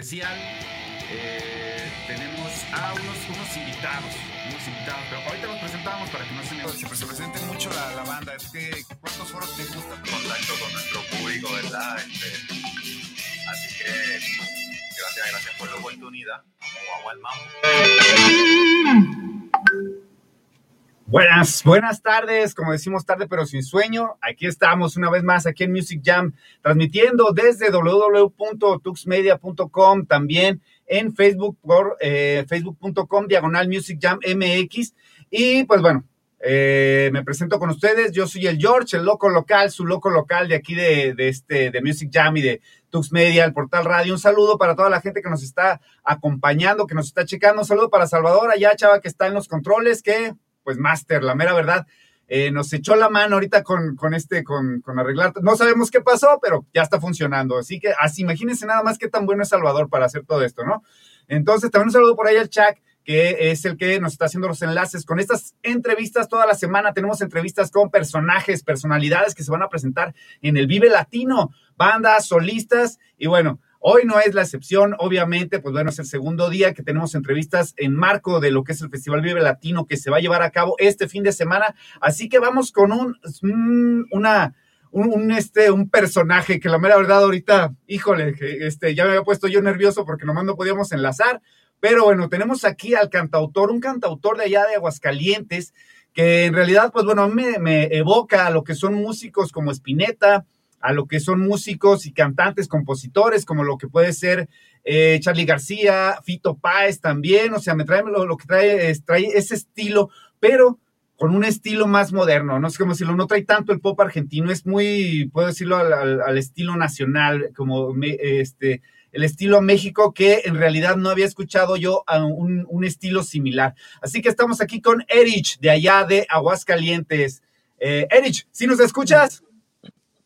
especial. Eh, tenemos a unos, unos invitados, unos invitados, pero ahorita los presentamos para que no se me se, se presente mucho la, la banda. Es que, ¿cuántos foros te gustan? contacto con nuestro público, ¿verdad? Este, así que gracias, gracias por la oportunidad. Vamos al mambo. Buenas, buenas tardes, como decimos tarde pero sin sueño. Aquí estamos una vez más aquí en Music Jam, transmitiendo desde www.tuxmedia.com, también en Facebook por eh, facebook.com diagonal Music Jam MX. Y pues bueno, eh, me presento con ustedes. Yo soy el George, el loco local, su loco local de aquí de, de este de Music Jam y de Tux Media, el portal radio. Un saludo para toda la gente que nos está acompañando, que nos está checando. Un saludo para Salvador allá, chava, que está en los controles, que pues Master, la mera verdad, eh, nos echó la mano ahorita con, con este, con, con, arreglar. No sabemos qué pasó, pero ya está funcionando. Así que así, imagínense nada más qué tan bueno es Salvador para hacer todo esto, ¿no? Entonces, también un saludo por ahí al chat que es el que nos está haciendo los enlaces con estas entrevistas toda la semana. Tenemos entrevistas con personajes, personalidades que se van a presentar en el Vive Latino, bandas, solistas y bueno, Hoy no es la excepción, obviamente, pues bueno, es el segundo día que tenemos entrevistas en marco de lo que es el Festival Vive Latino que se va a llevar a cabo este fin de semana. Así que vamos con un, una, un, un, este, un personaje que la mera verdad ahorita, híjole, este, ya me había puesto yo nervioso porque nomás no podíamos enlazar. Pero bueno, tenemos aquí al cantautor, un cantautor de allá de Aguascalientes, que en realidad, pues bueno, me, me evoca a lo que son músicos como Spinetta, a lo que son músicos y cantantes, compositores, como lo que puede ser eh, Charlie García, Fito Páez también, o sea, me trae lo, que trae, es, trae ese estilo, pero con un estilo más moderno, no sé cómo decirlo, no trae tanto el pop argentino, es muy, puedo decirlo, al, estilo nacional, como me, este, el estilo México, que en realidad no había escuchado yo a un, un estilo similar. Así que estamos aquí con Erich, de allá de Aguascalientes. Eh, Erich, ¿sí nos escuchas?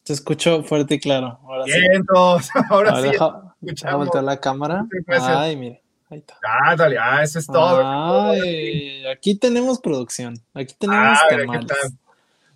Te escucho fuerte y claro. Ahora Vientos. sí. Ahora, Ahora sí. deja, deja voltear la cámara. Ay, mira. Ahí está. Ah, dale, ah, eso es todo. Ay, aquí tenemos producción. Aquí tenemos Ah, canales. mira, ¿qué tal?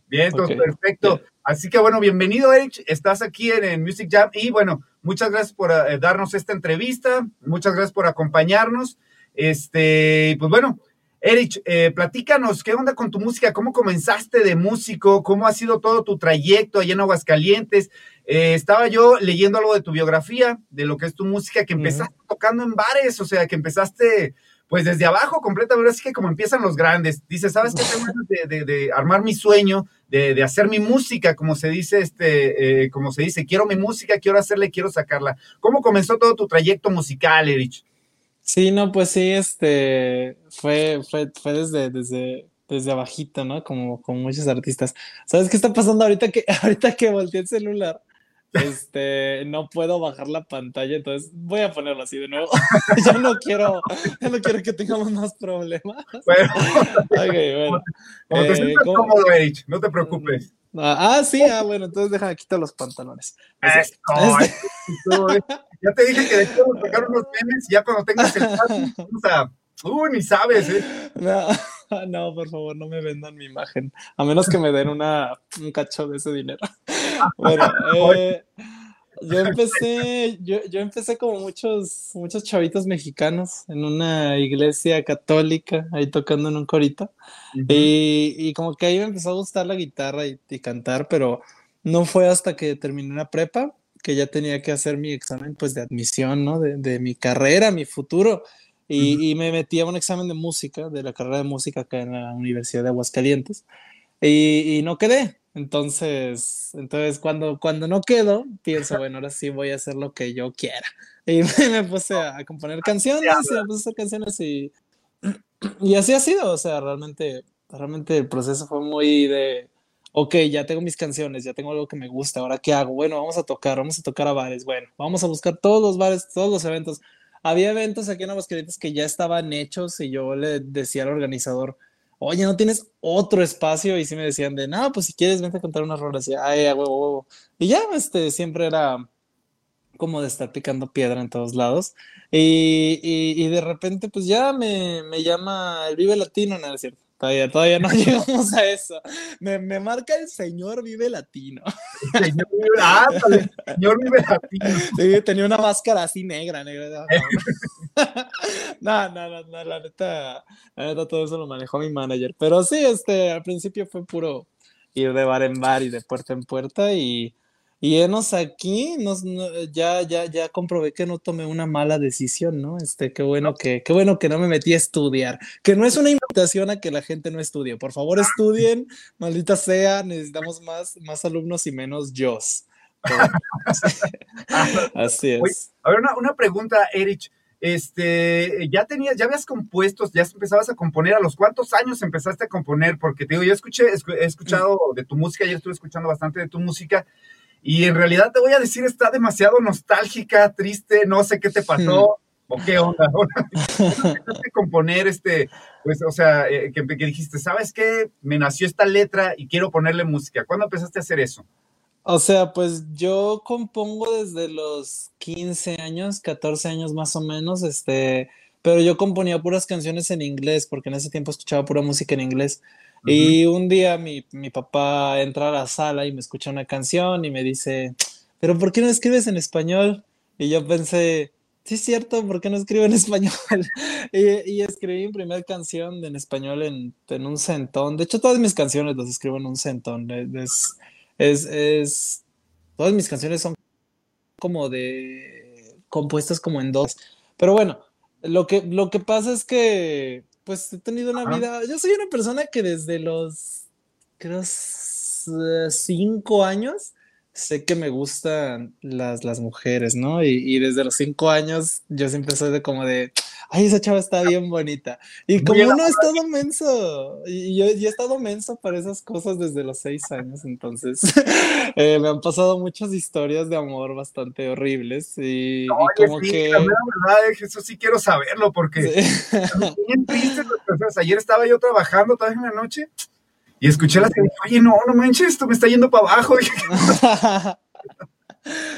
Bien, Ok, perfecto. bien. Así que bueno, bienvenido, Erich. Estás aquí en, en Music Jam y bueno, muchas gracias por eh, darnos esta entrevista. Muchas gracias por acompañarnos. Este, pues bueno, Erich, eh, platícanos, ¿qué onda con tu música? ¿Cómo comenzaste de músico? ¿Cómo ha sido todo tu trayecto allá en Aguascalientes? Eh, estaba yo leyendo algo de tu biografía, de lo que es tu música, que empezaste tocando en bares, o sea, que empezaste pues desde abajo completamente, así que como empiezan los grandes. Dices, ¿sabes qué? Tengo ganas de, de, de armar mi sueño, de, de, hacer mi música, como se dice, este, eh, como se dice, quiero mi música, quiero hacerla, quiero sacarla. ¿Cómo comenzó todo tu trayecto musical, Erich? Sí, no, pues sí, este, fue, fue, fue desde, desde, desde abajito, ¿no? Como, como muchos artistas. ¿Sabes qué está pasando ahorita que, ahorita que volteé el celular? Este, no puedo bajar la pantalla, entonces voy a ponerlo así de nuevo. ya no quiero, ya no quiero que tengamos más problemas. Bueno, okay, bueno. como te Eh, sientas ¿cómo- cómodo, Erich, no te preocupes. Ah, ah, sí, ah, bueno, entonces deja, quito los pantalones. Así es. Eso, Este- eso, eh. Ya te dije que a sacar unos memes y ya cuando tengas el paso, vamos a... Uh, ni sabes, ¿eh? No, no, por favor, no me vendan mi imagen, a menos que me den una, un cacho de ese dinero. Bueno, eh, yo empecé, yo, yo empecé como muchos, muchos chavitos mexicanos en una iglesia católica, ahí tocando en un corito, y, y como que ahí me empezó a gustar la guitarra y, y cantar, pero no fue hasta que terminé la prepa que ya tenía que hacer mi examen pues de admisión, ¿no? De, de mi carrera, mi futuro. Y, Ujú. y me metí a un examen de música, de la carrera de música acá en la Universidad de Aguascalientes, y, y no quedé. Entonces, entonces cuando, cuando no quedo, pienso, bueno, ahora sí voy a hacer lo que yo quiera. Y me, me puse a, a componer canciones, y me puse a hacer canciones y, y así ha sido. O sea, realmente, realmente el proceso fue muy de, ok, ya tengo mis canciones, ya tengo algo que me gusta, ahora qué hago? Bueno, vamos a tocar, vamos a tocar a bares, bueno, vamos a buscar todos los bares, todos los eventos. Había eventos aquí en Aguascalientes que ya estaban hechos y yo le decía al organizador, oye, ¿no tienes otro espacio? Y sí me decían de, no, pues si quieres, vente a contar unas rolas. Y, ay, a huevo, huevo. Y ya, este, siempre era como de estar picando piedra en todos lados. Y, y, y de repente, pues ya me, me llama el Vive Latino, no, cierto. Todavía, todavía no llegamos a eso. Me, me marca el señor vive latino. señor vive, ah, señor vive latino. Sí, tenía una máscara así negra, negra. No, no, no, no, la neta, la neta todo eso lo manejó mi manager. Pero sí, este, al principio fue puro ir de bar en bar y de puerta en puerta y y enos aquí, nos, ya, ya, ya comprobé que no tomé una mala decisión, ¿no? Este, qué bueno que, qué bueno que no me metí a estudiar. Que no es una invitación a que la gente no estudie. Por favor, estudien, maldita sea, necesitamos más, más alumnos y menos yo. Así es. a ver, una, una pregunta, Erich. Este, ya tenías, ya habías compuesto, ya empezabas a componer. ¿A los cuántos años empezaste a componer? Porque te digo, yo escuché, he escuchado de tu música, yo estuve escuchando bastante de tu música y en realidad te voy a decir, está demasiado nostálgica, triste, no sé qué te pasó. ¿O qué onda? componer este, pues, o sea, eh, que, que, dijiste, ¿sabes qué? Me nació esta letra y quiero ponerle música. ¿Cuándo empezaste a hacer eso? O sea, pues yo compongo desde los 15 años, 14 años más o menos, este, pero yo componía puras canciones en inglés, porque en ese tiempo escuchaba pura música en inglés. Y un día mi, mi, papá entra a la sala y me escucha una canción y me dice, pero ¿por qué no escribes en español? Y yo pensé, sí es cierto, ¿por qué no escribo en español? y, y, escribí mi primera canción en español en, en, un centón. De hecho, todas mis canciones las escribo en un centón. Es, es, es, todas mis canciones son como de compuestas como en dos. Pero bueno, lo que, lo que pasa es que pues he tenido una vida. Yo soy una persona que desde los, creo, cinco años sé que me gustan las, las mujeres, ¿no? Y, desde los cinco años yo siempre soy de como de, ay, esa chava está bien bonita. Y como uno ha estado menso, y yo, he estado menso para esas cosas desde los seis años, entonces eh, me han pasado muchas historias de amor bastante horribles y, como que... La verdad, eso sí quiero saberlo porque bien triste. Ayer estaba yo trabajando, todavía en la noche, y escuché la dije, oye, no, no manches, esto me está yendo para abajo.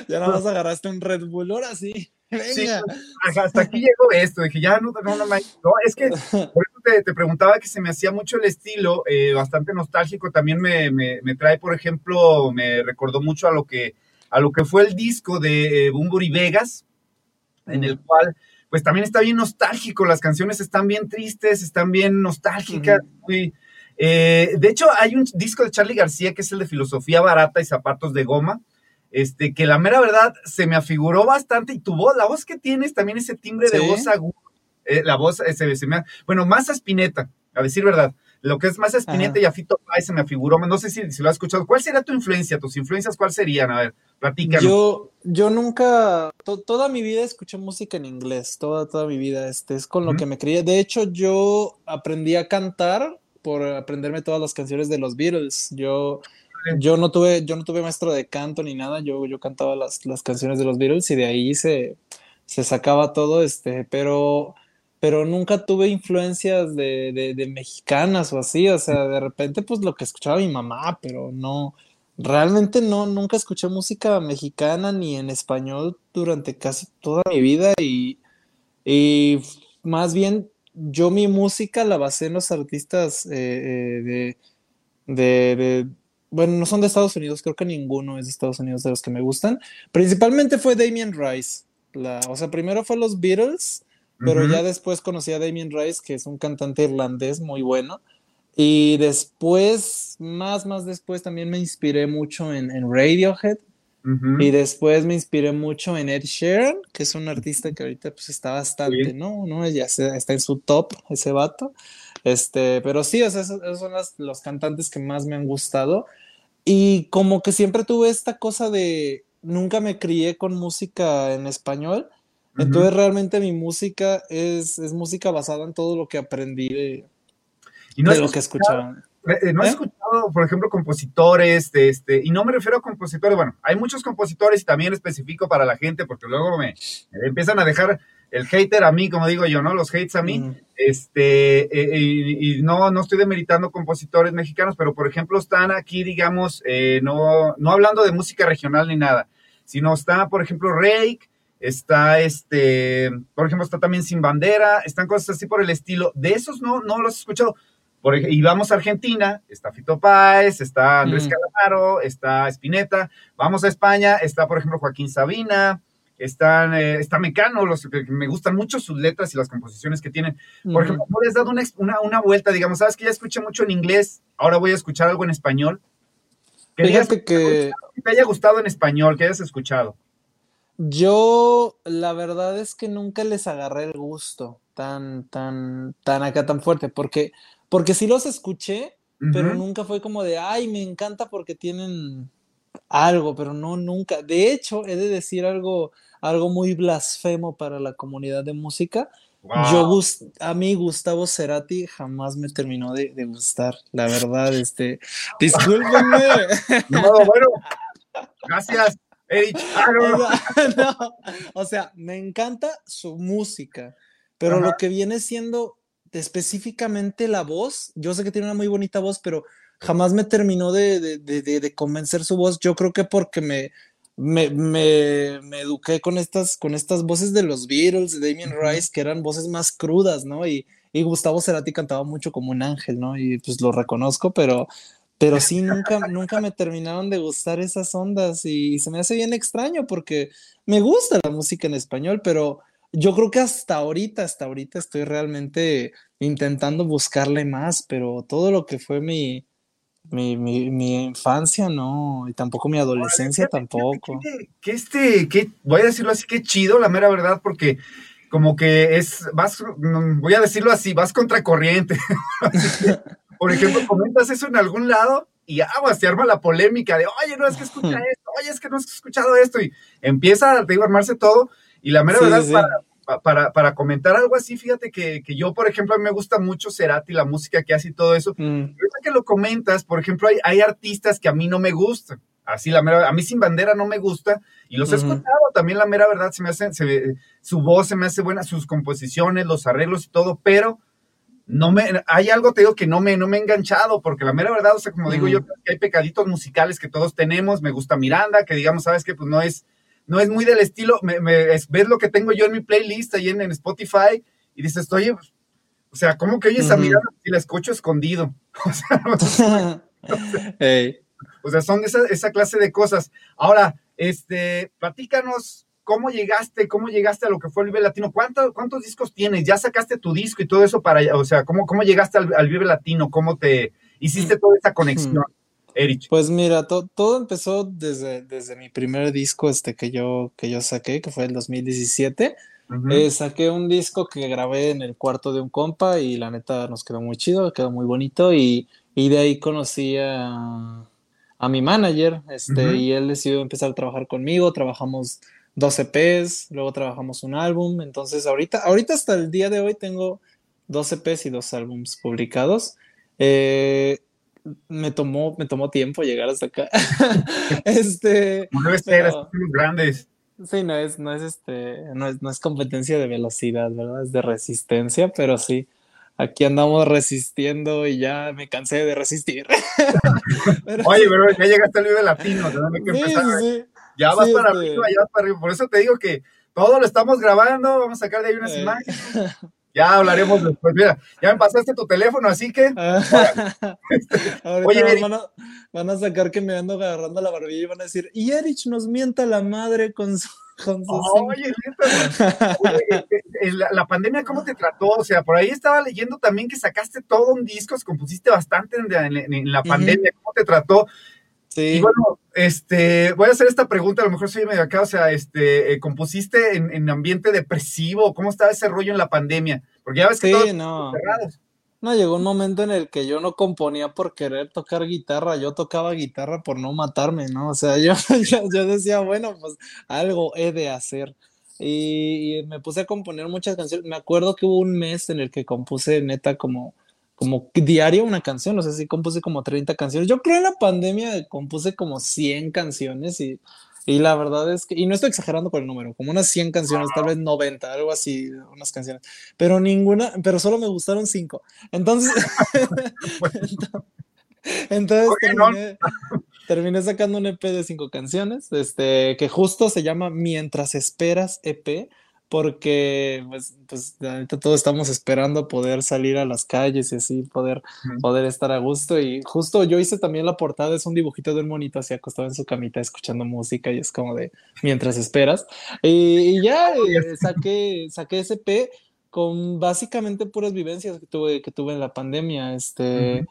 ya nada más agarraste un Red Bull, ahora sí. Venga. hasta aquí llegó esto. Dije, ya no, no, no, no, es que por eso te, te, preguntaba que se me hacía mucho el estilo, eh, bastante nostálgico. También me, me, me, trae, por ejemplo, me recordó mucho a lo que, a lo que fue el disco de eh, Bumburi Vegas, en el cual, pues también está bien nostálgico. Las canciones están bien tristes, están bien nostálgicas, muy eh, de hecho, hay un disco de Charlie García que es el de Filosofía Barata y Zapatos de Goma, este, que la mera verdad se me afiguró bastante y tu voz, la voz que tienes, también ese timbre de voz agudo, eh, la voz ese, se me, bueno, más Spinetta, a decir verdad, lo que es más Spinetta y Afito Pay se me afiguró, no sé si, si, lo has escuchado, ¿cuál sería tu influencia? ¿Tus influencias cuáles serían? A ver, platícanos. Yo, yo nunca, toda mi vida escuché música en inglés, toda, toda mi vida, este, es con lo que me crié, de hecho yo aprendí a cantar por aprenderme todas las canciones de los Beatles. Yo, yo, no, tuve, yo no tuve maestro de canto ni nada, yo, yo cantaba las, las canciones de los Beatles y de ahí se, se sacaba todo, este, pero, pero nunca tuve influencias de, de, mexicanas o así, o sea, de repente pues lo que escuchaba mi mamá, pero no, realmente no, nunca escuché música mexicana ni en español durante casi toda mi vida y, y más bien yo mi música la basé en los artistas eh, eh, de, de, bueno, no son de Estados Unidos, creo que ninguno es de Estados Unidos de los que me gustan. Principalmente fue Damien Rice. La, o sea, primero fue los Beatles, pero ya después conocí a Damien Rice, que es un cantante irlandés muy bueno. Y después, más, más después, también me inspiré mucho en, en Radiohead. Y después me inspiré mucho en Ed Sheeran, que es un artista que ahorita pues está bastante, ¿no? ¿no? Ya está en su top ese vato. Este, pero sí, esos, son los cantantes que más me han gustado. Y como que siempre tuve esta cosa de, nunca me crié con música en español. Entonces realmente mi música es, es, música basada en todo lo que aprendí de, ¿Y no de lo que escuchaba. Eh, ¿No has ¿Eh? escuchado, por ejemplo, compositores, de este, y no me refiero a compositores, bueno, hay muchos compositores y también específico para la gente, porque luego me, empiezan a dejar el hater a mí, como digo yo, ¿no? Los hates a mí, este, eh, y, no, no estoy demeritando compositores mexicanos, pero por ejemplo están aquí, digamos, no, no hablando de música regional ni nada, sino está, por ejemplo, Rake, está este, por ejemplo, está también Sin Bandera, están cosas así por el estilo, de esos no, no los he escuchado, Por, y vamos a Argentina, está Fito Páez, está Andrés Mm. Calamaro, está Spinetta. Vamos a España, está, por ejemplo, Joaquín Sabina, están, eh, está Mecano, los me gustan mucho sus letras y las composiciones que tienen. Por ejemplo, ¿no les has dado una, una, una vuelta? Digamos, sabes que ya escuché mucho en inglés, ahora voy a escuchar algo en español. Fíjate que que te haya gustado en español, que hayas escuchado. yo, la verdad es que nunca les agarré el gusto tan, tan, tan acá, tan fuerte, porque, porque sí los escuché, pero Ujú. nunca fue como de, ay, me encanta porque tienen algo, pero no, nunca. De hecho, he de decir algo, algo muy blasfemo para la comunidad de música. Yo, Wow. gus- a mí Gustavo Cerati jamás me terminó de, de gustar, la verdad, este, discúlpenme. No, bueno, gracias, Erich. O sea, no, o sea, me encanta su música, pero Ajá. lo que viene siendo específicamente la voz, yo sé que tiene una muy bonita voz, pero jamás me terminó de, de- de- de- convencer su voz. Yo creo que porque me, me, me- me eduqué con estas, con estas voces de los Beatles, de Damien. Rice, que eran voces más crudas, ¿no? Y, y Gustavo Cerati cantaba mucho como un ángel, ¿no? Y pues lo reconozco, pero, pero sí, nunca, nunca me terminaron de gustar esas ondas y se me hace bien extraño porque me gusta la música en español, pero yo creo que hasta ahorita, hasta ahorita estoy realmente intentando buscarle más, pero todo lo que fue mi, mi, mi, mi infancia, no, y tampoco mi adolescencia tampoco. Que, que este, que voy a decirlo así, que chido, la mera verdad, porque como que es, vas, mm, voy a decirlo así, vas contracorriente. Por ejemplo, comentas eso en algún lado y aguas, te arma la polémica de, oye, no es que escucha esto, oye, es que no has escuchado esto, y empieza, te digo, a armarse todo, y la mera Sí, verdad, sí. Para, pa- para, para comentar algo así, fíjate que, que yo, por ejemplo, a mí me gusta mucho Cerati, la música que hace y todo eso, Mm, Ahorita que lo comentas, por ejemplo, hay, hay artistas que a mí no me gustan. Así, la mera, a mí sin bandera no me gusta y los he escuchado. También la mera verdad se me hace, se- su voz se me hace buena, sus composiciones, los arreglos y todo, pero no me, hay algo te digo que no me, no me he enganchado, porque la mera verdad, o sea, como digo yo, creo que hay pecaditos musicales que todos tenemos. Me gusta Miranda, que digamos, sabes que pues no es, no es muy del estilo. Me, me- es- ves lo que tengo yo en mi playlist ahí en, en Spotify y dices, oye, pues, o sea, ¿cómo que oyes a Ujú. Miranda si la escucho escondido? O sea, no, o sea, son esa, esa clase de cosas. Ahora, este, platícanos cómo llegaste, cómo llegaste a lo que fue el Vive Latino. ¿Cuánto- ¿Cuántos discos tienes? ¿Ya sacaste tu disco y todo eso para? O sea, ¿cómo, cómo llegaste al, al Vive Latino? ¿Cómo te hiciste toda esa conexión, Erich? Pues mira, to- todo empezó desde, desde mi primer disco este que yo, que yo saqué, que fue el 2017. Ujú. Eh, saqué un disco que grabé en el cuarto de un compa y la neta nos quedó muy chido, quedó muy bonito y, y de ahí conocí a, a mi manager este, y él decidió empezar a trabajar conmigo, trabajamos dos EPs, luego trabajamos un álbum, entonces ahorita, ahorita hasta el día de hoy tengo dos EPs y dos álbums publicados. Eh, me tomó, me tomó tiempo llegar hasta acá. Este, debe ser, pero- grandes. Sí, no es, no es este, no es, no es competencia de velocidad, ¿verdad? Es de resistencia, pero sí, aquí andamos resistiendo y ya me cansé de resistir. Pero Oye, pero ya llegaste al Vive Latino, que sí, empezar. sí, sí. Ya vas Sí, para este- arriba, ya vas para arriba. Por eso te digo que todo lo estamos grabando, vamos a sacar de ahí unas Eh. imágenes. Ya hablaremos después. Mira, ya me pasaste tu teléfono, así que Oye, van a, van a sacar que me ando agarrando la barbilla y van a decir, y Erich nos mienta la madre con su, con su Oye, oye, eh, eh, la, la pandemia, ¿cómo te trató? O sea, por ahí estaba leyendo también que sacaste todo un disco, compusiste bastante en, la- en- en la Ujú. pandemia, ¿cómo te trató? Sí. Y bueno, este, voy a hacer esta pregunta, a lo mejor soy medio acá, o sea, este, eh, ¿compusiste en, en ambiente depresivo? ¿Cómo estaba ese rollo en la pandemia? Porque ya ves que Sí, todos no. cerrados. No, llegó un momento en el que yo no componía por querer tocar guitarra, yo tocaba guitarra por no matarme, ¿no? O sea, yo, yo, yo decía, bueno, pues algo he de hacer. Y, y me puse a componer muchas canciones. Me acuerdo que hubo un mes en el que compuse neta como, como diario una canción, o sea, sí compuse como 30 canciones. Yo creo en la pandemia compuse como 100 canciones y, y la verdad es que, y no estoy exagerando con el número, como unas 100 canciones, tal vez 90, algo así, unas canciones pero ninguna, pero solo me gustaron cinco. Entonces, entonces ¿Por qué no? terminé, terminé sacando un EP de cinco canciones, este, que justo se llama Mientras Esperas EP, porque pues, pues todos estamos esperando poder salir a las calles y así poder, poder estar a gusto. Y justo yo hice también la portada, es un dibujito de un monito así acostado en su camita escuchando música y es como de mientras esperas. Y, y ya eh, saqué, saqué ese P con básicamente puras vivencias que tuve, que tuve en la pandemia. Este.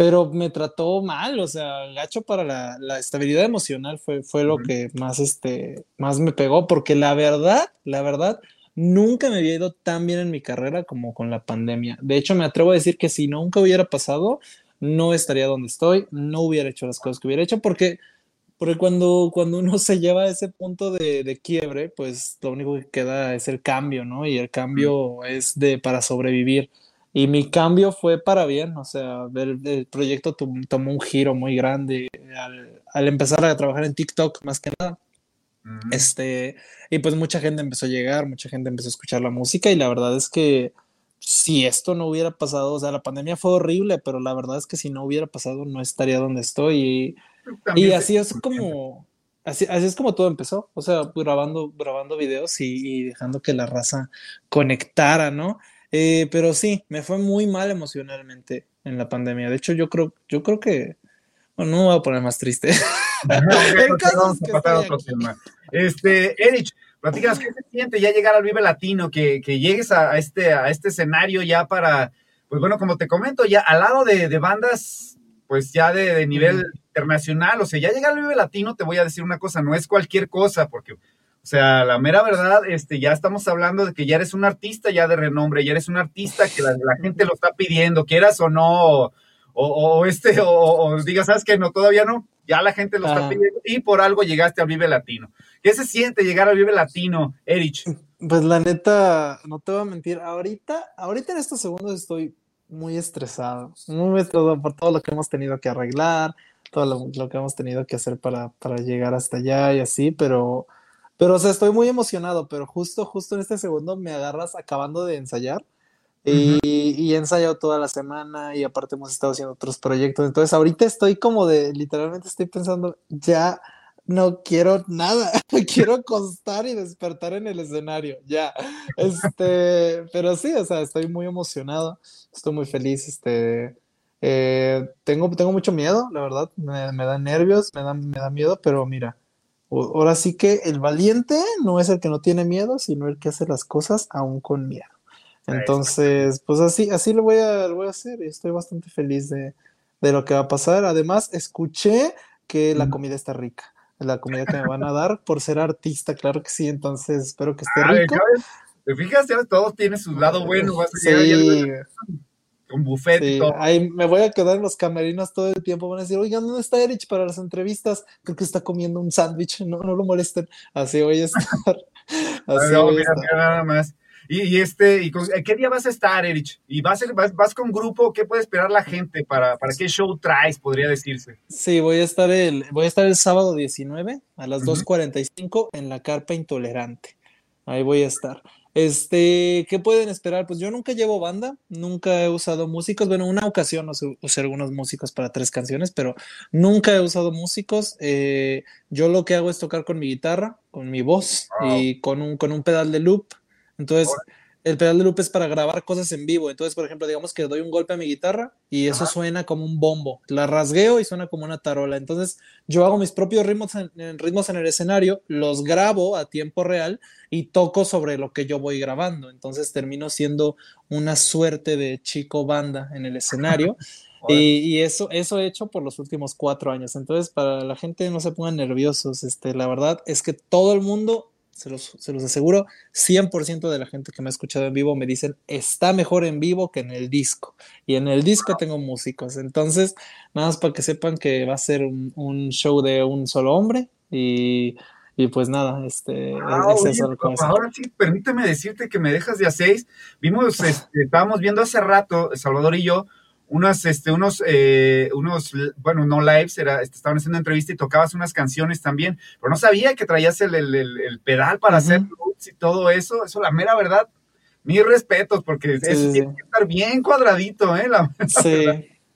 Pero me trató mal, o sea, gacho para la, la estabilidad emocional fue, fue lo Ujú. que más, este, más me pegó, porque la verdad, la verdad, nunca me había ido tan bien en mi carrera como con la pandemia. De hecho, me atrevo a decir que si nunca hubiera pasado, no estaría donde estoy, no hubiera hecho las cosas que hubiera hecho, porque, porque cuando, cuando uno se lleva a ese punto de, de quiebre, pues lo único que queda es el cambio, ¿no? Y el cambio es de para sobrevivir. Y mi cambio fue para bien, o sea, el, el proyecto tom- tomó un giro muy grande al, al empezar a trabajar en TikTok más que nada. Ujú. Este, y pues mucha gente empezó a llegar, mucha gente empezó a escuchar la música y la verdad es que si esto no hubiera pasado, o sea, la pandemia fue horrible, pero la verdad es que si no hubiera pasado no estaría donde estoy y, y así es como, así, así es como todo empezó, o sea, grabando, grabando videos y, y dejando que la raza conectara, ¿no? Eh, pero sí, me fue muy mal emocionalmente en la pandemia. De hecho, yo creo, yo creo que, bueno, no me voy a poner más triste. El caso es que a otro tema. Este, Erich, platícanos, ¿qué se siente ya llegar al Vive Latino? Que, que llegues a, a este, a este escenario ya para, pues bueno, como te comento, ya al lado de, de bandas, pues ya de, de nivel internacional, o sea, ya llegar al Vive Latino, te voy a decir una cosa, no es cualquier cosa, porque, o sea, la mera verdad, este, ya estamos hablando de que ya eres un artista ya de renombre, ya eres un artista que la, la gente lo está pidiendo, quieras o no, o, o este, o, o digas, ¿sabes que No, todavía no, ya la gente lo está pidiendo y por algo llegaste al Vive Latino. ¿Qué se siente llegar al Vive Latino, Erich? Pues la neta, no te voy a mentir, ahorita, ahorita en estos segundos estoy muy estresado, muy estresado por todo lo que hemos tenido que arreglar, todo lo, lo que hemos tenido que hacer para, para llegar hasta allá y así, pero, pero, o sea, estoy muy emocionado, pero justo, justo en este segundo me agarras acabando de ensayar y, y he ensayado toda la semana y aparte hemos estado haciendo otros proyectos, entonces ahorita estoy como de, literalmente estoy pensando, ya no quiero nada, quiero acostar y despertar en el escenario, ya. Este, pero sí, o sea, estoy muy emocionado, estoy muy feliz, este, eh, tengo, tengo mucho miedo, la verdad, me, me da nervios, me da, me da miedo, pero mira, o- ahora sí que el valiente no es el que no tiene miedo, sino el que hace las cosas aún con miedo. Entonces, pues así, así lo voy a, lo voy a hacer y estoy bastante feliz de, de lo que va a pasar. Además, escuché que la comida está rica, la comida que me van a dar por ser artista, claro que sí, entonces espero que esté rico. ¿Te fijas? Ya Todos tienen su lado bueno, vas a Sí, con buffet y sí, todo. ahí me voy a quedar en los camerinos todo el tiempo, van a decir, oigan, ¿dónde está Erich para las entrevistas? Creo que está comiendo un sándwich, no, no lo molesten, así voy a estar, así No, voy a estar. nada más. Y, y este, y con- ¿qué día vas a estar, Erich? ¿Y vas, vas, vas con grupo? ¿Qué puede esperar la gente? ¿Para, para qué show traes, podría decirse? Sí, voy a estar el, voy a estar el sábado 19 a las Ujú. 2.45 en la Carpa Intolerante. Ahí voy a estar. Este, ¿qué pueden esperar? Pues yo nunca llevo banda, nunca he usado músicos. Bueno, una ocasión usé, usé algunos músicos para tres canciones, pero nunca he usado músicos. Eh, yo lo que hago es tocar con mi guitarra, con mi voz Wow. y con un, con un pedal de loop. Entonces, el pedal de loop es para grabar cosas en vivo. Entonces, por ejemplo, digamos que doy un golpe a mi guitarra y eso Ajá. suena como un bombo. La rasgueo y suena como una tarola. Entonces, yo hago mis propios ritmos en, en ritmos en el escenario, los grabo a tiempo real y toco sobre lo que yo voy grabando. Entonces, termino siendo una suerte de chico banda en el escenario. Y, y eso, eso he hecho por los últimos cuatro años. Entonces, para la gente no se pongan nerviosos, este, la verdad es que todo el mundo, se los, se los aseguro, 100% de la gente que me ha escuchado en vivo me dicen, está mejor en vivo que en el disco. Y en el disco tengo músicos. Entonces, nada más para que sepan que va a ser un, un show de un solo hombre. Y, y pues nada, este, Ah, es, oye, eso ahora sí, permíteme decirte que me dejas de a seis. Vimos, este, estábamos viendo hace rato, Salvador y yo, unas, este, unos, eh, unos, bueno, no lives, era, este, estaban haciendo entrevista y tocabas unas canciones también, pero no sabía que traías el, el, pedal para hacer loops y todo eso. Eso, la mera verdad, mis respetos, porque Sí, tiene que estar bien cuadradito, ¿eh? La- Sí,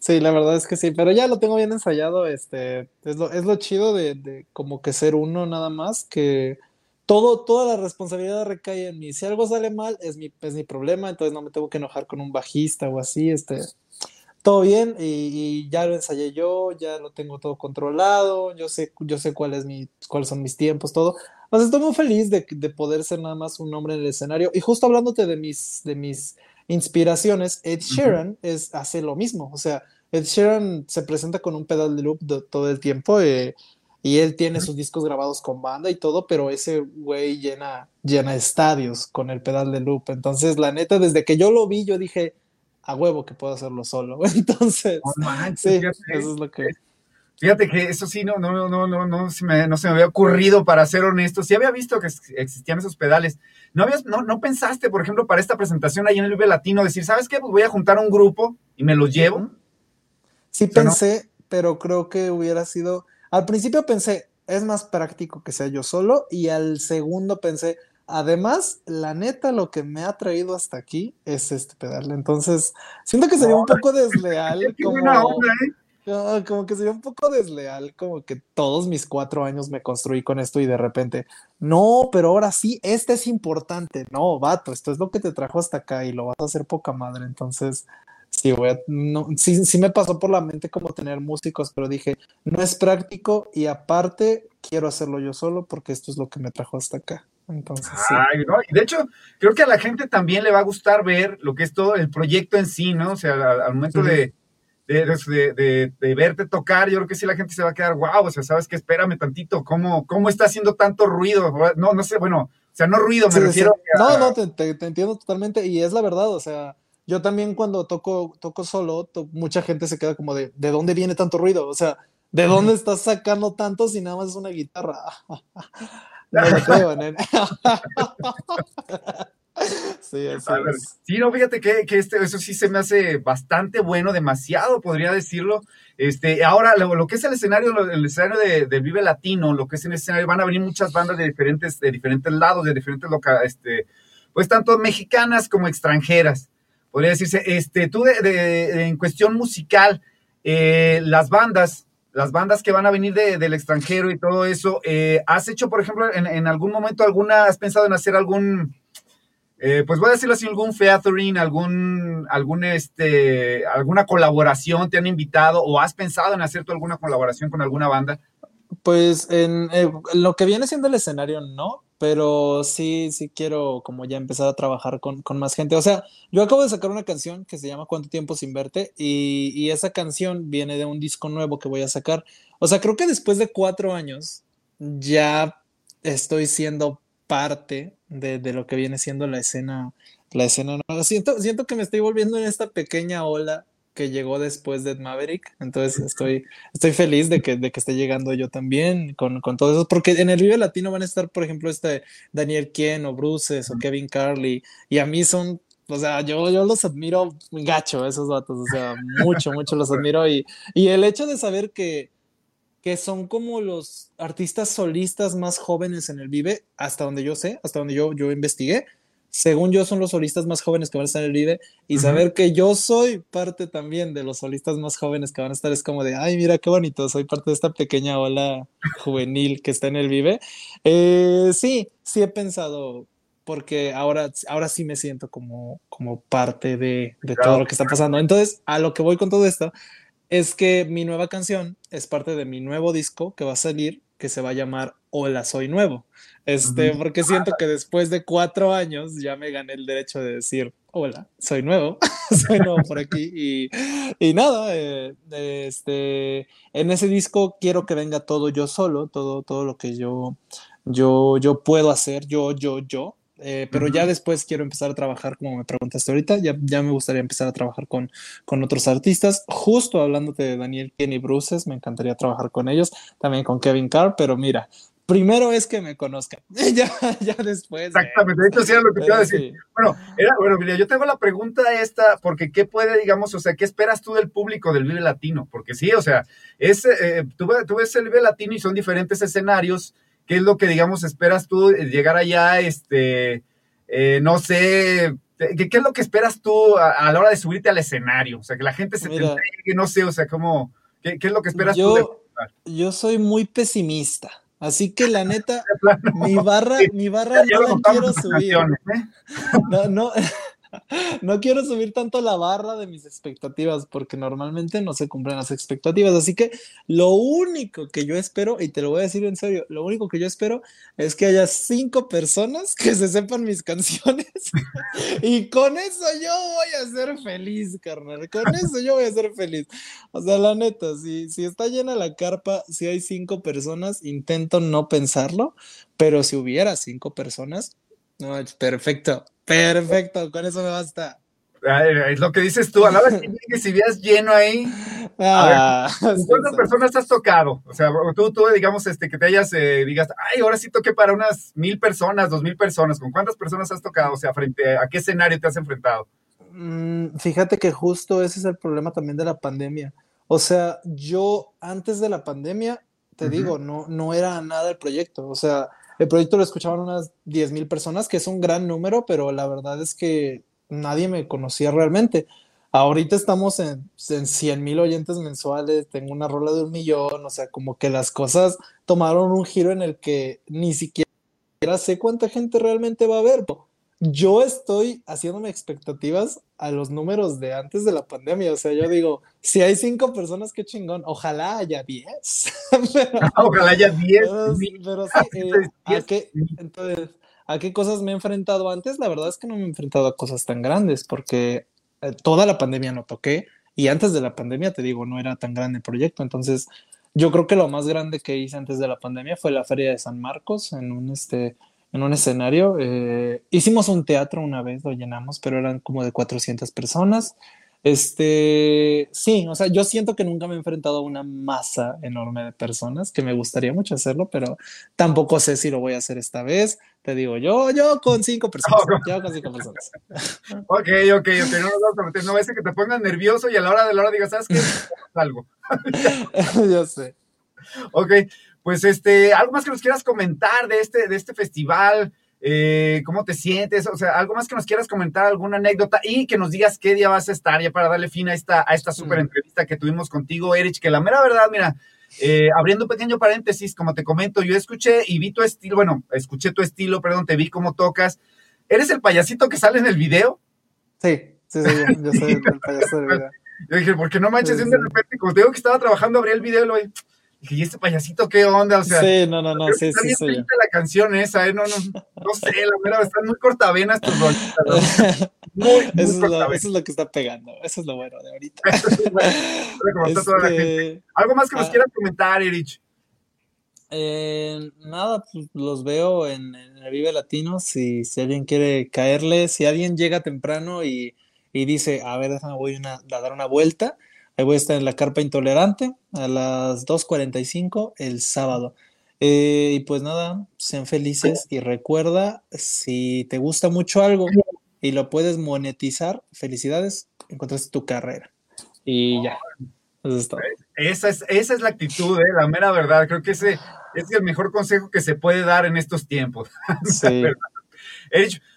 sí, la verdad es que sí, pero ya lo tengo bien ensayado, este, es lo, es lo chido de, de como que ser uno nada más, que, todo, toda la responsabilidad recae en mí. Si algo sale mal, es mi, es mi problema, entonces no me tengo que enojar con un bajista o así, este, todo bien y, ya lo ensayé yo, ya lo tengo todo controlado, yo sé, yo sé cuál es mi, cuáles son mis tiempos, todo. O estoy muy feliz de, de, poder ser nada más un hombre en el escenario. Y justo hablándote de mis, de mis inspiraciones, Ed Sheeran es, hace lo mismo. O sea, Ed Sheeran se presenta con un pedal de loop todo el tiempo. Eh, y él tiene sus discos grabados con banda y todo, pero ese güey llena, llena estadios con el pedal de loop. Entonces, la neta, desde que yo lo vi, yo dije, a huevo que puedo hacerlo solo. Entonces, sí, eso es lo que... Fíjate que eso sí, no, no, no, no, no, no se me, no se me había ocurrido, para ser honesto. Sí había visto que existían esos pedales. ¿No, habías, no, no pensaste, por ejemplo, para esta presentación ahí en el Vive Latino, decir, ¿sabes qué? Pues voy a juntar un grupo y me los llevo. Sí pensé, pero creo que hubiera sido al principio pensé, es más práctico que sea yo solo, y al segundo pensé, además, la neta, lo que me ha traído hasta aquí es este pedal. Entonces, siento que sería un poco desleal. Como, como que sería un poco desleal, como que todos mis cuatro años me construí con esto y de repente, no, pero ahora sí, este es importante. No, vato, esto es lo que te trajo hasta acá y lo vas a hacer poca madre. Entonces, Sí, no, sí, sí me pasó por la mente como tener músicos, pero dije, no es práctico y aparte quiero hacerlo yo solo porque esto es lo que me trajo hasta acá. Entonces, de hecho, creo que a la gente también le va a gustar ver lo que es todo el proyecto en sí, ¿no? O sea, al, momento de, de, de, verte tocar, yo creo que sí la gente se va a quedar, wow, o sea, sabes que espérame tantito, ¿cómo, cómo está haciendo tanto ruido? No, no sé, bueno, o sea, no ruido, me refiero. No, no, te, te, entiendo totalmente y es la verdad, o sea, yo también cuando toco, toco solo, mucha gente se queda como de, ¿de dónde viene tanto ruido? O sea, ¿de dónde estás sacando tanto si nada más es una guitarra? no lo creo, nene. sí, es. sí, no, fíjate que, que este, eso sí se me hace bastante bueno, demasiado, podría decirlo. Este, ahora, lo, que es el escenario, el escenario de, Vive Latino, lo que es el escenario, van a venir muchas bandas de diferentes, de diferentes lados, de diferentes locales, este, pues tanto mexicanas como extranjeras podría decirse. Este, tú de, en cuestión musical, eh, las bandas, las bandas que van a venir del extranjero y todo eso, eh, ¿has hecho, por ejemplo, en, algún momento alguna, has pensado en hacer algún, eh, pues voy a decirlo así, algún featuring, algún, algún, este, alguna colaboración, te han invitado o has pensado en hacer tú alguna colaboración con alguna banda? Pues en lo que viene siendo el escenario, no, pero sí, sí quiero como ya empezar a trabajar con, más gente. O sea, yo acabo de sacar una canción que se llama Cuánto tiempo sin verte y, esa canción viene de un disco nuevo que voy a sacar. O sea, creo que después de cuatro años ya estoy siendo parte de, de lo que viene siendo la escena, la escena nueva. Siento, siento que me estoy volviendo en esta pequeña ola que llegó después de Maverick. Entonces estoy, estoy feliz de que, de que esté llegando yo también con, con todo eso, porque en el Vive Latino van a estar, por ejemplo, este Daniel Kien o Bruces o Kevin Carly, y a mí son, o sea, yo, yo los admiro gacho, esos datos, o sea, mucho, mucho los admiro, y, y el hecho de saber que, que son como los artistas solistas más jóvenes en el Vive, hasta donde yo sé, hasta donde yo, yo investigué, según yo, son los solistas más jóvenes que van a estar en el Vive. Y saber que yo soy parte también de los solistas más jóvenes que van a estar es como de, ay, mira qué bonito, soy parte de esta pequeña ola juvenil que está en el Vive. Eh, sí, sí he pensado, porque ahora, ahora sí me siento como, como parte de, de todo lo que está pasando. Entonces, a lo que voy con todo esto es que mi nueva canción es parte de mi nuevo disco que va a salir, que se va a llamar Hola, soy nuevo. Este, porque siento que después de cuatro años ya me gané el derecho de decir, hola, soy nuevo, soy nuevo por aquí y, y nada, eh, este, en ese disco quiero que venga todo yo solo, todo, todo lo que yo, yo, yo puedo hacer, yo, yo, yo. Eh, pero ya después quiero empezar a trabajar, como me preguntaste ahorita, ya, ya me gustaría empezar a trabajar con, con otros artistas. Justo hablándote de Daniel Kenny Bruces, me encantaría trabajar con ellos, también con Kevin Carr, pero mira, primero es que me conozcan. ya, ya después. Exactamente, de hecho sí era lo que te iba a decir. Bueno, era, bueno, mira, yo tengo la pregunta esta, porque ¿qué puede, digamos, o sea, qué esperas tú del público del Vive Latino? Porque sí, o sea, es, eh, tú, ves el Vive Latino y son diferentes escenarios. ¿Qué es lo que, digamos, esperas tú llegar allá, este, eh, no sé, ¿qué, ¿qué, es lo que esperas tú a, la hora de subirte al escenario? O sea, que la gente se Mira, te no sé, o sea, ¿cómo, qué, qué es lo que esperas yo, tú? De... Yo soy muy pesimista Así que la neta, mi barra, mi barra no la quiero subir. ¿eh? No, no, no quiero subir tanto la barra de mis expectativas porque normalmente no se cumplen las expectativas. Así que lo único que yo espero, y te lo voy a decir en serio, lo único que yo espero es que haya cinco personas que se sepan mis canciones y con eso yo voy a ser feliz, carnal. Con eso yo voy a ser feliz. O sea, la neta, si, si está llena la carpa, si hay cinco personas, intento no pensarlo, pero si hubiera cinco personas, no, es perfecto. Perfecto, con eso me basta. Es lo que dices tú, a la hora que si veas lleno ahí. Ah, ¿Cuántas personas has tocado? O sea, tú, tú digamos, este, que te hayas, eh, digas, ay, ahora sí toqué para unas mil personas, dos mil personas. ¿Con cuántas personas has tocado? O sea, frente a, qué escenario te has enfrentado? Mm, fíjate que justo ese es el problema también de la pandemia. O sea, yo antes de la pandemia, te digo, no, no era nada el proyecto. O sea, el proyecto lo escuchaban unas 10 mil personas, que es un gran número, pero la verdad es que nadie me conocía realmente. Ahorita estamos en, en 100 mil oyentes mensuales, tengo una rola de un millón, o sea, como que las cosas tomaron un giro en el que ni siquiera sé cuánta gente realmente va a ver yo estoy haciéndome expectativas a los números de antes de la pandemia. O sea, yo digo, si hay cinco personas, qué chingón. Ojalá haya diez. Ojalá haya diez. Pero, sí, eh, ¿a, qué, entonces, ¿a qué cosas me he enfrentado antes? La verdad es que no me he enfrentado a cosas tan grandes porque eh, toda la pandemia no toqué y antes de la pandemia, te digo, no era tan grande el proyecto. Entonces, yo creo que lo más grande que hice antes de la pandemia fue la Feria de San Marcos en un este en un escenario. Eh, hicimos un teatro una vez, lo llenamos, pero eran como de 400 personas. Este, sí, o sea, yo siento que nunca me he enfrentado a una masa enorme de personas, que me gustaría mucho hacerlo, pero tampoco sé si lo voy a hacer esta vez. Te digo, yo, yo con cinco personas, yo con cinco personas. ok, ok, ok, no no, no, no, ese que te pongas nervioso y a la hora de la hora digas, ¿sabes qué? Algo. yo sé. Ok, pues este, algo más que nos quieras comentar de este, de este festival, eh, cómo te sientes, o sea, algo más que nos quieras comentar, alguna anécdota y que nos digas qué día vas a estar ya para darle fin a esta, a esta súper entrevista que tuvimos contigo, Erich, que la mera verdad, mira, eh, abriendo un pequeño paréntesis, como te comento, yo escuché y vi tu estilo, bueno, escuché tu estilo, perdón, te vi cómo tocas. ¿Eres el payasito que sale en el video? Sí, sí, sí, yo, soy el, payaso del video. Yo dije, porque no manches, de repente, como te digo que estaba trabajando, abrí el video y lo vi Dije, ¿y este payasito qué onda? O sea, sí, no, no, no, sí, está sí, bien sí, la canción esa, ¿eh? No, no, no sé, la verdad, están muy cortavenas tus rolitas. ¿no? Muy, muy eso, es lo, eso, es lo, que está pegando, eso es lo bueno de ahorita. este... Algo más que nos ah, quieras comentar, Erich. Eh, nada, pues los veo en, en, el Vive Latino. Si, si alguien quiere caerle, si alguien llega temprano y, y dice, a ver, déjame, voy una, a dar una vuelta, Ahí voy a estar en la carpa intolerante a las 2.45 el sábado. Eh, y pues nada, sean felices y recuerda, si te gusta mucho algo y lo puedes monetizar, felicidades, encontraste tu carrera. Y ya. Eso es todo. Esa es, esa es la actitud, ¿eh? la mera verdad. Creo que ese es el mejor consejo que se puede dar en estos tiempos. Sí.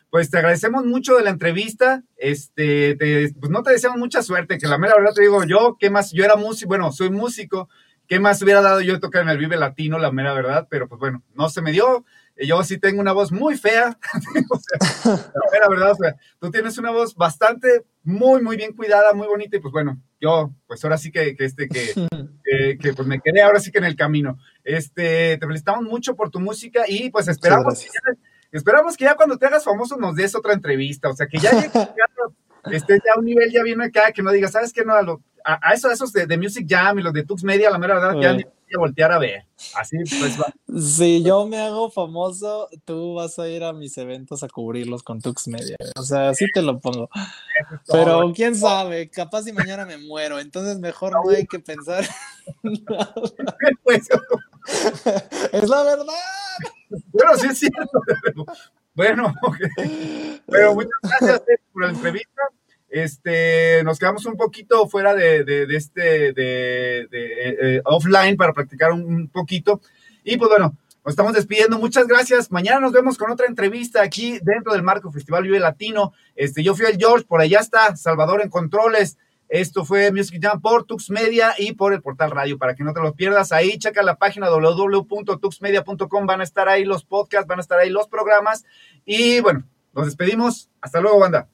Pues te agradecemos mucho de la entrevista. Este, pues no te deseamos mucha suerte, que la mera verdad te digo yo, ¿qué más? Yo era músico, bueno, soy músico, ¿qué más hubiera dado yo tocar en el Vive Latino, la mera verdad? Pero pues bueno, no se me dio. Yo sí tengo una voz muy fea. o sea, la mera verdad, o sea, tú tienes una voz bastante, muy, muy bien cuidada, muy bonita, y pues bueno, yo, pues ahora sí que, que este, que, que, pues me quedé ahora sí que en el camino. Este, te felicitamos mucho por tu música y pues esperamos Esperamos que ya cuando te hagas famoso nos des otra entrevista, o sea, que ya estés ya a un nivel ya bien acá, que no digas, ¿sabes qué? No, a, a, eso, esos de, Music Jam y los de Tux Media, la mera verdad, ya ni voy a voltear a ver. Así pues va. Si yo me hago famoso, tú vas a ir a mis eventos a cubrirlos con Tux Media. O sea, así te lo pongo. Pero quién sabe, capaz si mañana me muero, entonces mejor no hay que pensar. Pues, es la verdad. Bueno, sí es cierto. Bueno, okay. pero muchas gracias eh, por la entrevista. Este, nos quedamos un poquito fuera de, de, este, de, de eh, offline para practicar un, poquito. Y pues bueno, nos estamos despidiendo. Muchas gracias. Mañana nos vemos con otra entrevista aquí dentro del Marco Festival Vive Latino. Este, yo fui el George, por allá está Salvador en Controles. Esto fue Music Jam por Tux Media y por el portal radio. Para que no te los pierdas, ahí checa la página www.tuxmedia.com. Van a estar ahí los podcasts, van a estar ahí los programas. Y bueno, nos despedimos. Hasta luego, banda.